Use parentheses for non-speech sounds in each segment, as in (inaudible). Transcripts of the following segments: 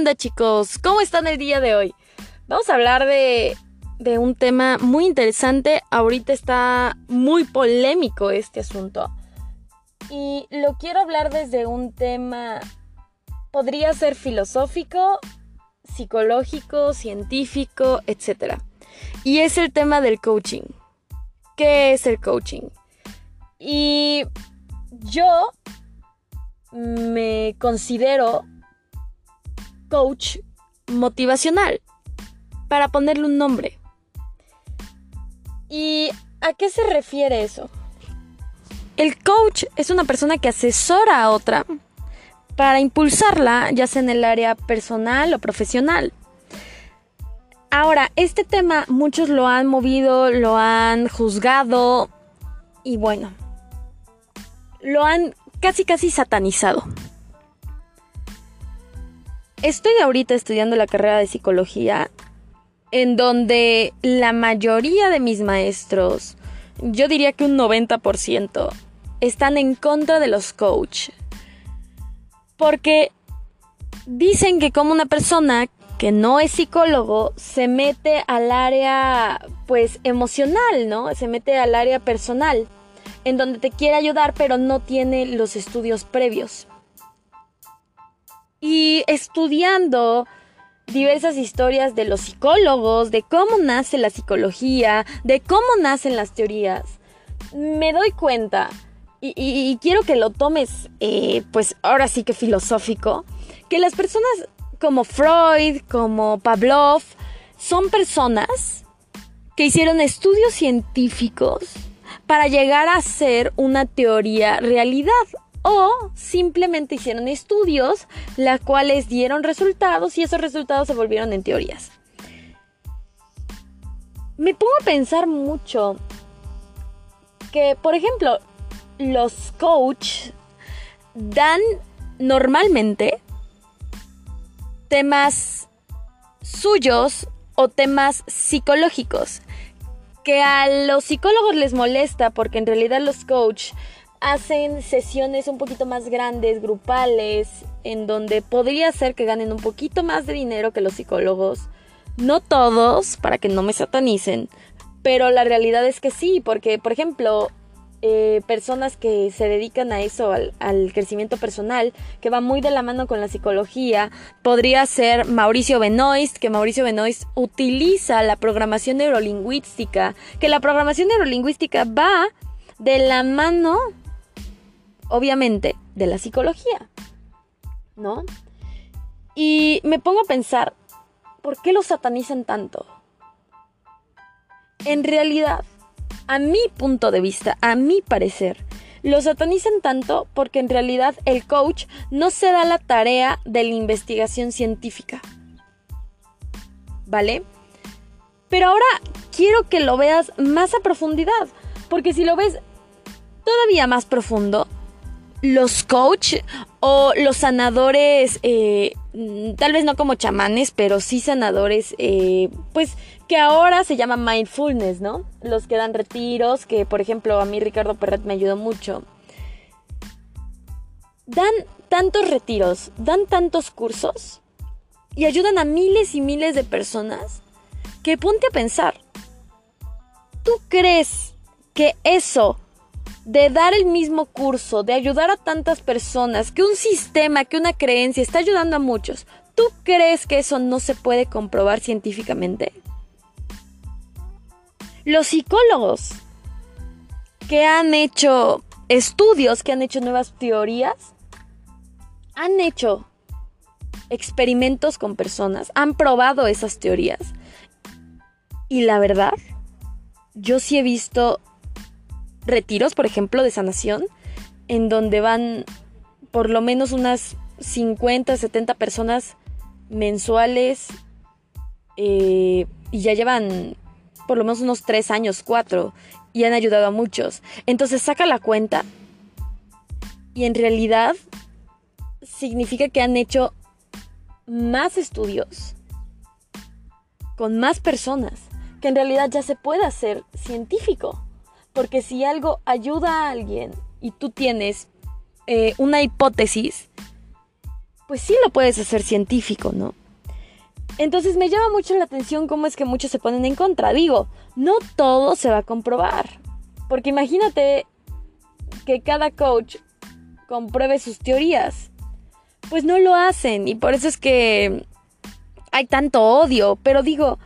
onda chicos? ¿Cómo están el día de hoy? Vamos a hablar de, de un tema muy interesante. Ahorita está muy polémico este asunto. Y lo quiero hablar desde un tema, podría ser filosófico, psicológico, científico, etc. Y es el tema del coaching. ¿Qué es el coaching? Y yo me considero coach motivacional, para ponerle un nombre. ¿Y a qué se refiere eso? El coach es una persona que asesora a otra para impulsarla, ya sea en el área personal o profesional. Ahora, este tema muchos lo han movido, lo han juzgado y bueno, lo han casi casi satanizado. Estoy ahorita estudiando la carrera de psicología en donde la mayoría de mis maestros, yo diría que un 90%, están en contra de los coach. Porque dicen que como una persona que no es psicólogo se mete al área pues emocional, ¿no? Se mete al área personal, en donde te quiere ayudar pero no tiene los estudios previos y estudiando diversas historias de los psicólogos, de cómo nace la psicología, de cómo nacen las teorías, me doy cuenta, y, quiero que lo tomes, eh, pues ahora sí que filosófico, que las personas como Freud, como Pavlov, son personas que hicieron estudios científicos para llegar a ser una teoría realidad o simplemente hicieron estudios, las cuales dieron resultados y esos resultados se volvieron en teorías. Me pongo a pensar mucho que, por ejemplo, los coach dan normalmente temas suyos o temas psicológicos que a los psicólogos les molesta porque en realidad los coach hacen sesiones un poquito más grandes, grupales, en donde podría ser que ganen un poquito más de dinero que los psicólogos. No todos, para que no me satanicen, pero la realidad es que sí, porque, por ejemplo, eh, personas que se dedican a eso, al, al, crecimiento personal, que va muy de la mano con la psicología, podría ser Mauricio Benoist, que Mauricio Benoist utiliza la programación neurolingüística, que la programación neurolingüística va de la mano obviamente, de la psicología, ¿no? Y me pongo a pensar, ¿por qué lo satanizan tanto? En realidad, a mi punto de vista, a mi parecer, lo satanizan tanto porque en realidad el coach no se da la tarea de la investigación científica. ¿Vale? Pero ahora quiero que lo veas más a profundidad, porque si lo ves todavía más profundo, los coach o los sanadores, eh, tal vez no como chamanes, pero sí sanadores, eh, pues que ahora se llama mindfulness, ¿no? Los que dan retiros, que por ejemplo a mí Ricardo Perret me ayudó mucho. Dan tantos retiros, dan tantos cursos y ayudan a miles y miles de personas que ponte a pensar, ¿tú crees que eso de dar el mismo curso, de ayudar a tantas personas, que un sistema, que una creencia está ayudando a muchos, ¿tú crees que eso no se puede comprobar científicamente? Los psicólogos que han hecho estudios, que han hecho nuevas teorías, han hecho experimentos con personas, han probado esas teorías. Y la verdad, yo sí he visto retiros, por ejemplo, de sanación, en donde van por lo menos unas 50, 70 personas mensuales eh, y ya llevan por lo menos unos 3 años, 4 y han ayudado a muchos. Entonces saca la cuenta y en realidad significa que han hecho más estudios con más personas, que en realidad ya se puede hacer científico. Porque si algo ayuda a alguien y tú tienes eh, una hipótesis, pues sí lo puedes hacer científico, ¿no? Entonces me llama mucho la atención cómo es que muchos se ponen en contra. Digo, no todo se va a comprobar. Porque imagínate que cada coach compruebe sus teorías. Pues no lo hacen y por eso es que hay tanto odio. Pero digo,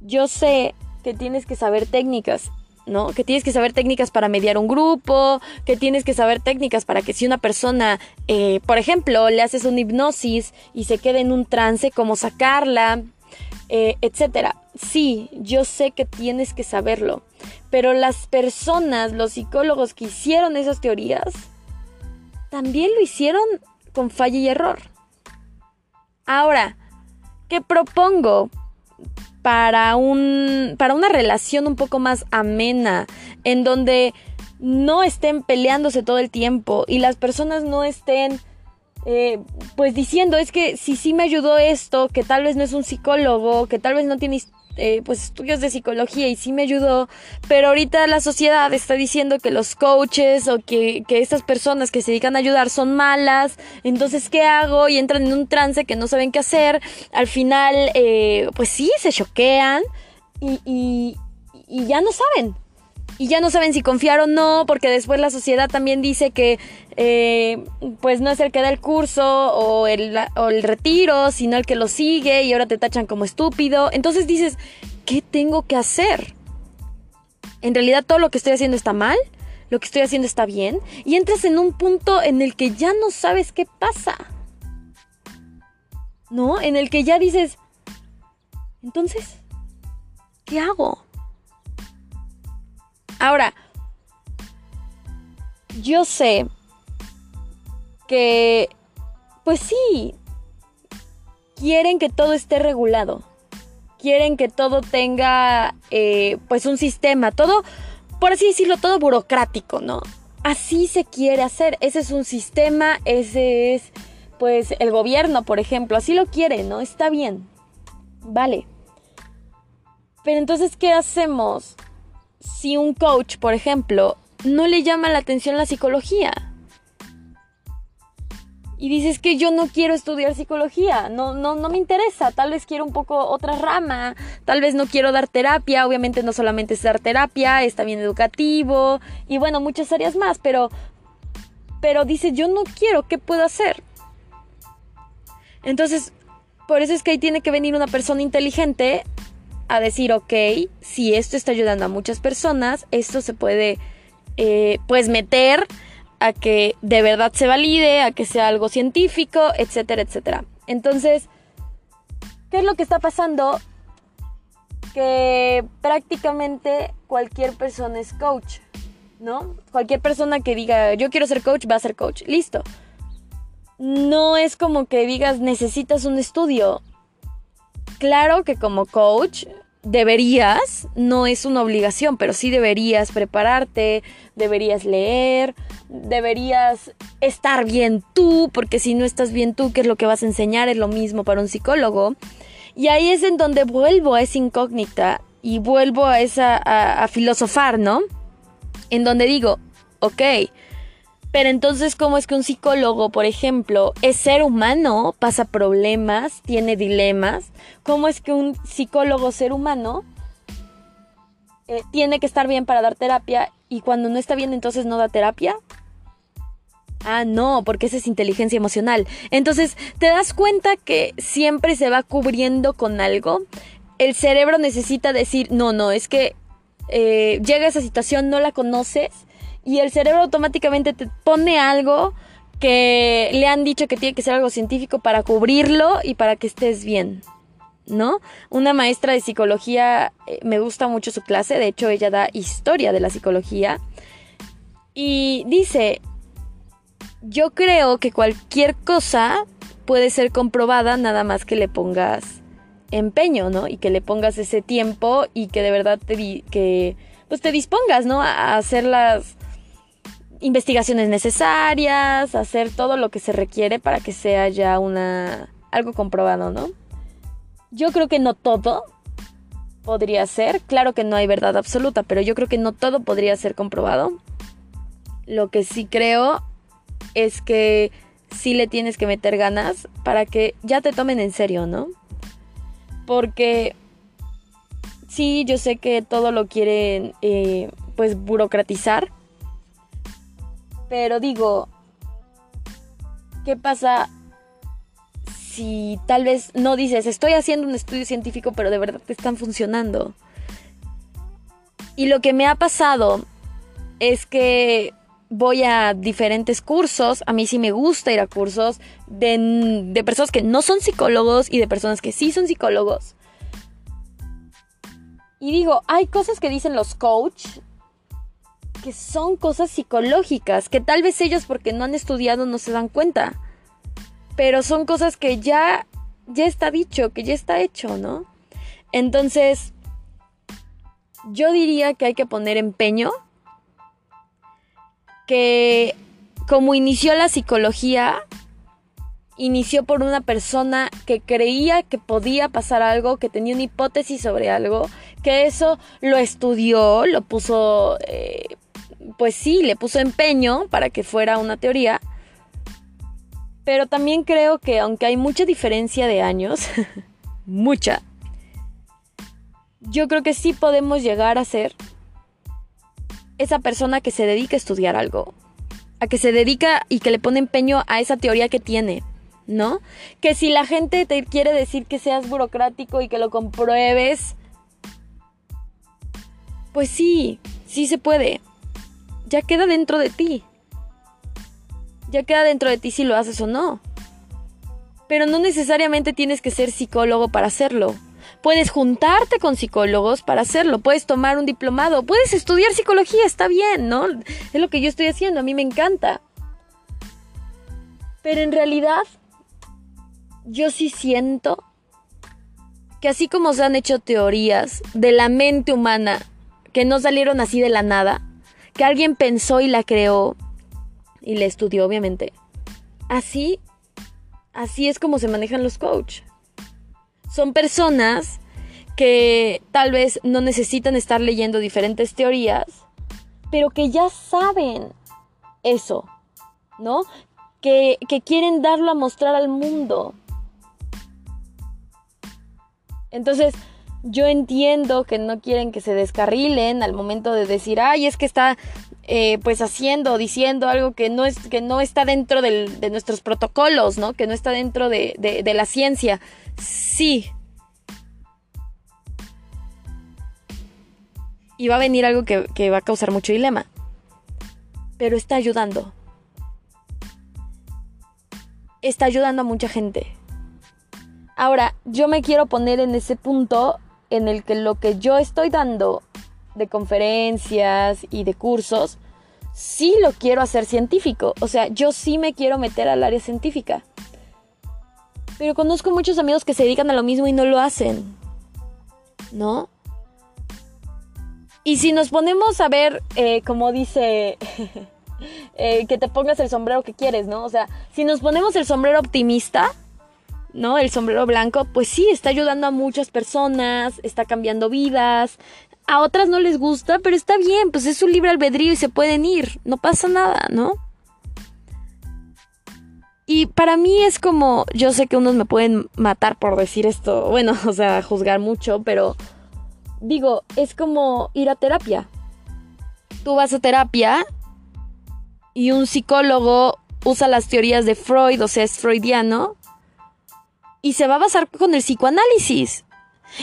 yo sé que tienes que saber técnicas ¿no? Que tienes que saber técnicas para mediar un grupo, que tienes que saber técnicas para que si una persona, eh, por ejemplo, le haces una hipnosis y se quede en un trance, cómo sacarla, eh, etcétera. Sí, yo sé que tienes que saberlo, pero las personas, los psicólogos que hicieron esas teorías, también lo hicieron con falla y error. Ahora, ¿qué propongo? Para, un, para una relación un poco más amena, en donde no estén peleándose todo el tiempo y las personas no estén eh, pues diciendo es que si sí me ayudó esto, que tal vez no es un psicólogo, que tal vez no tiene eh, pues estudios de psicología y sí me ayudó, pero ahorita la sociedad está diciendo que los coaches o que, que estas personas que se dedican a ayudar son malas, entonces ¿qué hago? Y entran en un trance que no saben qué hacer, al final eh, pues sí, se choquean y, ya no saben, y ya no saben si confiar o no, porque después la sociedad también dice que eh, pues no es el que da el curso o el, o el retiro, sino el que lo sigue y ahora te tachan como estúpido. Entonces dices, ¿qué tengo que hacer? En realidad todo lo que estoy haciendo está mal, lo que estoy haciendo está bien, y entras en un punto en el que ya no sabes qué pasa. ¿No? En el que ya dices, entonces, ¿qué hago? Ahora, yo sé que, pues sí, quieren que todo esté regulado. Quieren que todo tenga, eh, pues, un sistema, todo, por así decirlo, todo burocrático, ¿no? Así se quiere hacer. Ese es un sistema, ese es, pues, el gobierno, por ejemplo. Así lo quiere, ¿no? Está bien. Vale. Pero entonces, ¿qué hacemos? Si un coach, por ejemplo, no le llama la atención la psicología. Y dices que yo no quiero estudiar psicología, no, no, no me interesa, tal vez quiero un poco otra rama, tal vez no quiero dar terapia, obviamente no solamente es dar terapia, es también educativo y bueno, muchas áreas más, pero, pero dice yo no quiero, ¿qué puedo hacer? Entonces, por eso es que ahí tiene que venir una persona inteligente a decir, ok, si esto está ayudando a muchas personas, esto se puede, eh, pues, meter a que de verdad se valide, a que sea algo científico, etcétera, etcétera. Entonces, ¿qué es lo que está pasando? Que prácticamente cualquier persona es coach, ¿no? Cualquier persona que diga, yo quiero ser coach, va a ser coach. Listo. No es como que digas, necesitas un estudio. Claro que como coach deberías, no es una obligación, pero sí deberías prepararte, deberías leer, deberías estar bien tú, porque si no estás bien tú, ¿qué es lo que vas a enseñar? Es lo mismo para un psicólogo. Y ahí es en donde vuelvo a esa incógnita y vuelvo a esa a, filosofar, ¿no? En donde digo, ok, pero entonces, ¿cómo es que un psicólogo, por ejemplo, es ser humano, pasa problemas, tiene dilemas? ¿Cómo es que un psicólogo ser humano eh, tiene que estar bien para dar terapia y cuando no está bien entonces no da terapia? Ah, no, porque esa es inteligencia emocional. Entonces, ¿te das cuenta que siempre se va cubriendo con algo? El cerebro necesita decir, no, no, es que eh, llega esa situación, no la conoces y el cerebro automáticamente te pone algo que le han dicho que tiene que ser algo científico para cubrirlo y para que estés bien. ¿No? Una maestra de psicología, eh, me gusta mucho su clase, de hecho ella da historia de la psicología, y dice, yo creo que cualquier cosa puede ser comprobada nada más que le pongas empeño, ¿no? Y que le pongas ese tiempo y que de verdad te, que, pues te dispongas, ¿no? A hacer las, investigaciones necesarias, hacer todo lo que se requiere para que sea ya una algo comprobado, ¿no? Yo creo que no todo podría ser, claro que no hay verdad absoluta, pero yo creo que no todo podría ser comprobado. Lo que sí creo es que sí le tienes que meter ganas para que ya te tomen en serio, ¿no? Porque sí, yo sé que todo lo quieren eh, pues burocratizar, pero digo, ¿qué pasa si tal vez no dices, estoy haciendo un estudio científico, pero de verdad te están funcionando? Y lo que me ha pasado es que voy a diferentes cursos, a mí sí me gusta ir a cursos de, de, personas que no son psicólogos y de personas que sí son psicólogos. Y digo, hay cosas que dicen los coach que son cosas psicológicas, que tal vez ellos porque no han estudiado no se dan cuenta. Pero son cosas que ya, ya está dicho, que ya está hecho, ¿no? Entonces, yo diría que hay que poner empeño, que como inició la psicología, inició por una persona que creía que podía pasar algo, que tenía una hipótesis sobre algo, que eso lo estudió, lo puso eh, pues sí, le puso empeño para que fuera una teoría. Pero también creo que aunque hay mucha diferencia de años, (laughs) mucha, yo creo que sí podemos llegar a ser esa persona que se dedica a estudiar algo, a que se dedica y que le pone empeño a esa teoría que tiene, ¿no? Que si la gente te quiere decir que seas burocrático y que lo compruebes, pues sí, sí se puede ya queda dentro de ti. Ya queda dentro de ti si lo haces o no. Pero no necesariamente tienes que ser psicólogo para hacerlo. Puedes juntarte con psicólogos para hacerlo, puedes tomar un diplomado, puedes estudiar psicología, está bien, ¿no? Es lo que yo estoy haciendo, a mí me encanta. Pero en realidad, yo sí siento que así como se han hecho teorías de la mente humana que no salieron así de la nada, que alguien pensó y la creó y la estudió, obviamente. Así, así es como se manejan los coach. Son personas que tal vez no necesitan estar leyendo diferentes teorías, pero que ya saben eso, ¿no? Que, que quieren darlo a mostrar al mundo. Entonces, yo entiendo que no quieren que se descarrilen al momento de decir, ay, es que está eh, pues haciendo, diciendo algo que no, es, que no está dentro de nuestros protocolos, ¿no? Que no está dentro de, la ciencia. Sí. Y va a venir algo que va a causar mucho dilema. Pero está ayudando. Está ayudando a mucha gente. Ahora, yo me quiero poner en ese punto en el que lo que yo estoy dando de conferencias y de cursos, sí lo quiero hacer científico. O sea, yo sí me quiero meter al área científica. Pero conozco muchos amigos que se dedican a lo mismo y no lo hacen. ¿No? Y si nos ponemos a ver, eh, como dice, (laughs) eh, que te pongas el sombrero que quieres, ¿no? O sea, si nos ponemos el sombrero optimista, ¿no? El sombrero blanco, pues sí, está ayudando a muchas personas, está cambiando vidas. A otras no les gusta, pero está bien, pues es su libre albedrío y se pueden ir, no pasa nada, ¿no? Y para mí es como, yo sé que unos me pueden matar por decir esto, (laughs) bueno, o sea, juzgar mucho, pero digo, es como ir a terapia. Tú vas a terapia y un psicólogo usa las teorías de Freud, o sea, es freudiano, y se va a basar con el psicoanálisis.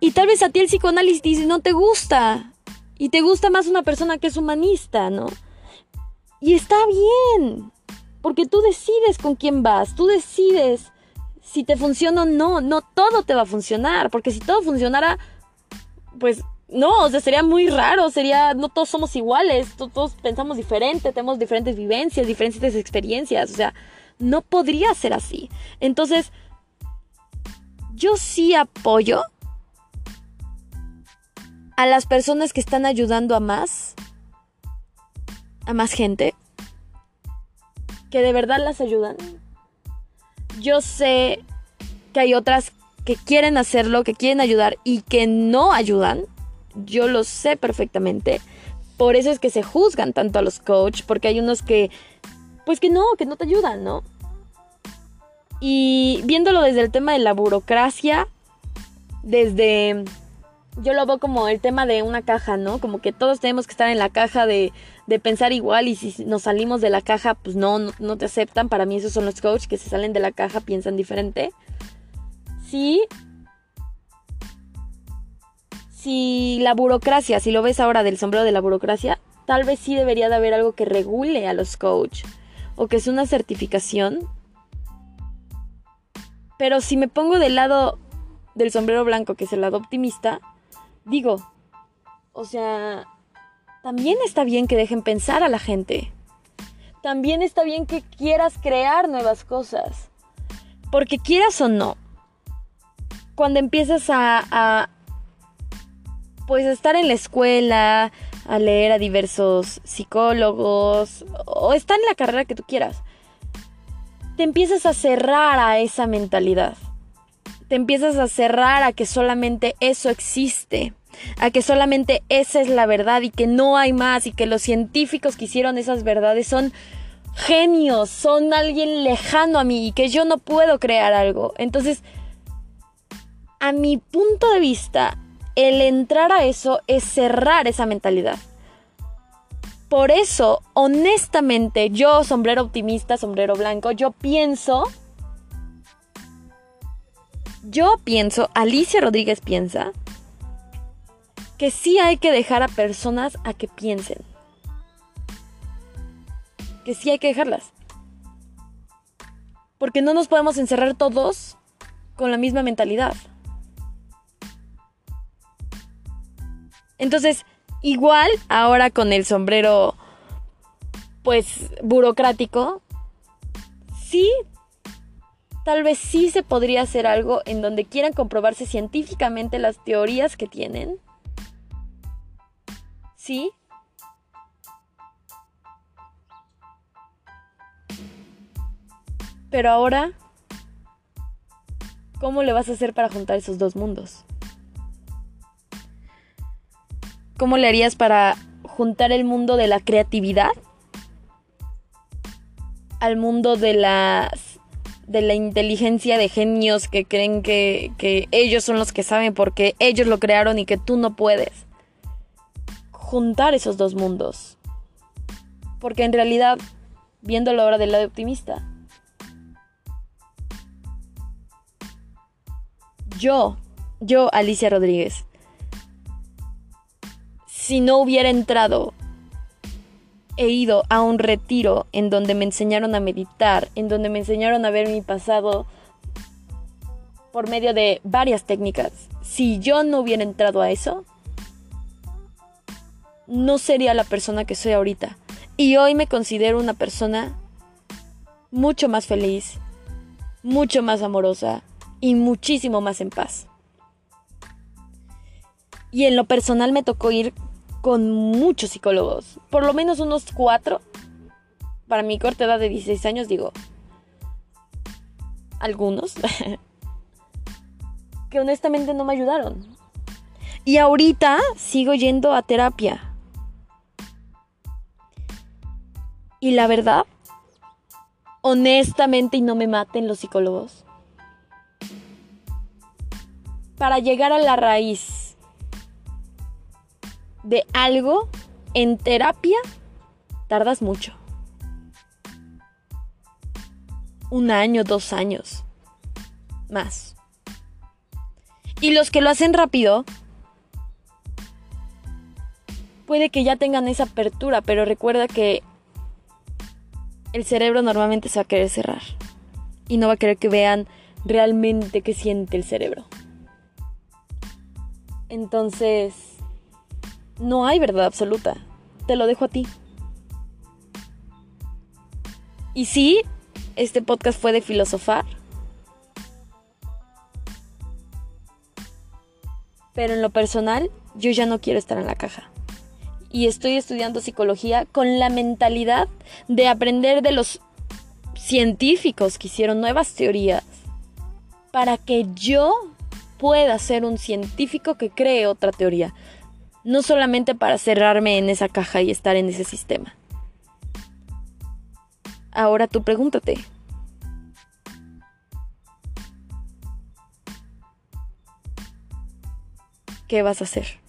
Y tal vez a ti el psicoanálisis no te gusta. Y te gusta más una persona que es humanista, ¿no? Y está bien. Porque tú decides con quién vas. Tú decides si te funciona o no. No todo te va a funcionar. Porque si todo funcionara, pues no, o sea, sería muy raro. Sería, no todos somos iguales. Todos pensamos diferente. Tenemos diferentes vivencias, diferentes experiencias. O sea, no podría ser así. Entonces, yo sí apoyo a las personas que están ayudando a más, a más gente, que de verdad las ayudan. Yo sé que hay otras que quieren hacerlo, que quieren ayudar y que no ayudan. Yo lo sé perfectamente. Por eso es que se juzgan tanto a los coaches, porque hay unos que, pues que no, que no te ayudan, ¿no? Y viéndolo desde el tema de la burocracia, desde yo lo veo como el tema de una caja, ¿no? Como que todos tenemos que estar en la caja de, pensar igual y si nos salimos de la caja, pues no, no, te aceptan. Para mí esos son los coaches que se salen de la caja, piensan diferente. Sí. Si la burocracia, si lo ves ahora del sombrero de la burocracia, tal vez sí debería de haber algo que regule a los coaches o que es una certificación. Pero si me pongo del lado del sombrero blanco, que es el lado optimista, digo, o sea, también está bien que dejen pensar a la gente. También está bien que quieras crear nuevas cosas. Porque quieras o no, cuando empiezas a, a pues estar en la escuela, a leer a diversos psicólogos o estar en la carrera que tú quieras, te empiezas a cerrar a esa mentalidad te empiezas a cerrar a que solamente eso existe, a que solamente esa es la verdad y que no hay más y que los científicos que hicieron esas verdades son genios, son alguien lejano a mí y que yo no puedo crear algo. Entonces, a mi punto de vista, el entrar a eso es cerrar esa mentalidad. Por eso, honestamente, yo, sombrero optimista, sombrero blanco, yo pienso yo pienso, Alicia Rodríguez piensa, que sí hay que dejar a personas a que piensen. Que sí hay que dejarlas. Porque no nos podemos encerrar todos con la misma mentalidad. Entonces, igual ahora con el sombrero, pues, burocrático, sí tal vez sí se podría hacer algo en donde quieran comprobarse científicamente las teorías que tienen. ¿Sí? Pero ahora, ¿cómo le vas a hacer para juntar esos dos mundos? ¿Cómo le harías para juntar el mundo de la creatividad al mundo de las de la inteligencia de genios que creen que, que ellos son los que saben porque ellos lo crearon y que tú no puedes. Juntar esos dos mundos. Porque en realidad, viéndolo ahora del lado optimista, yo, yo, Alicia Rodríguez, si no hubiera entrado he ido a un retiro en donde me enseñaron a meditar, en donde me enseñaron a ver mi pasado por medio de varias técnicas. Si yo no hubiera entrado a eso, no sería la persona que soy ahorita. Y hoy me considero una persona mucho más feliz, mucho más amorosa y muchísimo más en paz. Y en lo personal me tocó ir con muchos psicólogos, por lo menos unos cuatro. Para mi corta edad de 16 años, digo, algunos, (laughs) que honestamente no me ayudaron. Y ahorita sigo yendo a terapia. Y la verdad, honestamente, y no me maten los psicólogos, para llegar a la raíz de algo en terapia, tardas mucho. Un año, dos años. Más. Y los que lo hacen rápido, puede que ya tengan esa apertura, pero recuerda que el cerebro normalmente se va a querer cerrar. Y no va a querer que vean realmente qué siente el cerebro. Entonces, no hay verdad absoluta. Te lo dejo a ti. Y sí, este podcast fue de filosofar. Pero en lo personal, yo ya no quiero estar en la caja. Y estoy estudiando psicología con la mentalidad de aprender de los científicos que hicieron nuevas teorías para que yo pueda ser un científico que cree otra teoría no solamente para cerrarme en esa caja y estar en ese sistema. Ahora tú pregúntate. ¿Qué vas a hacer?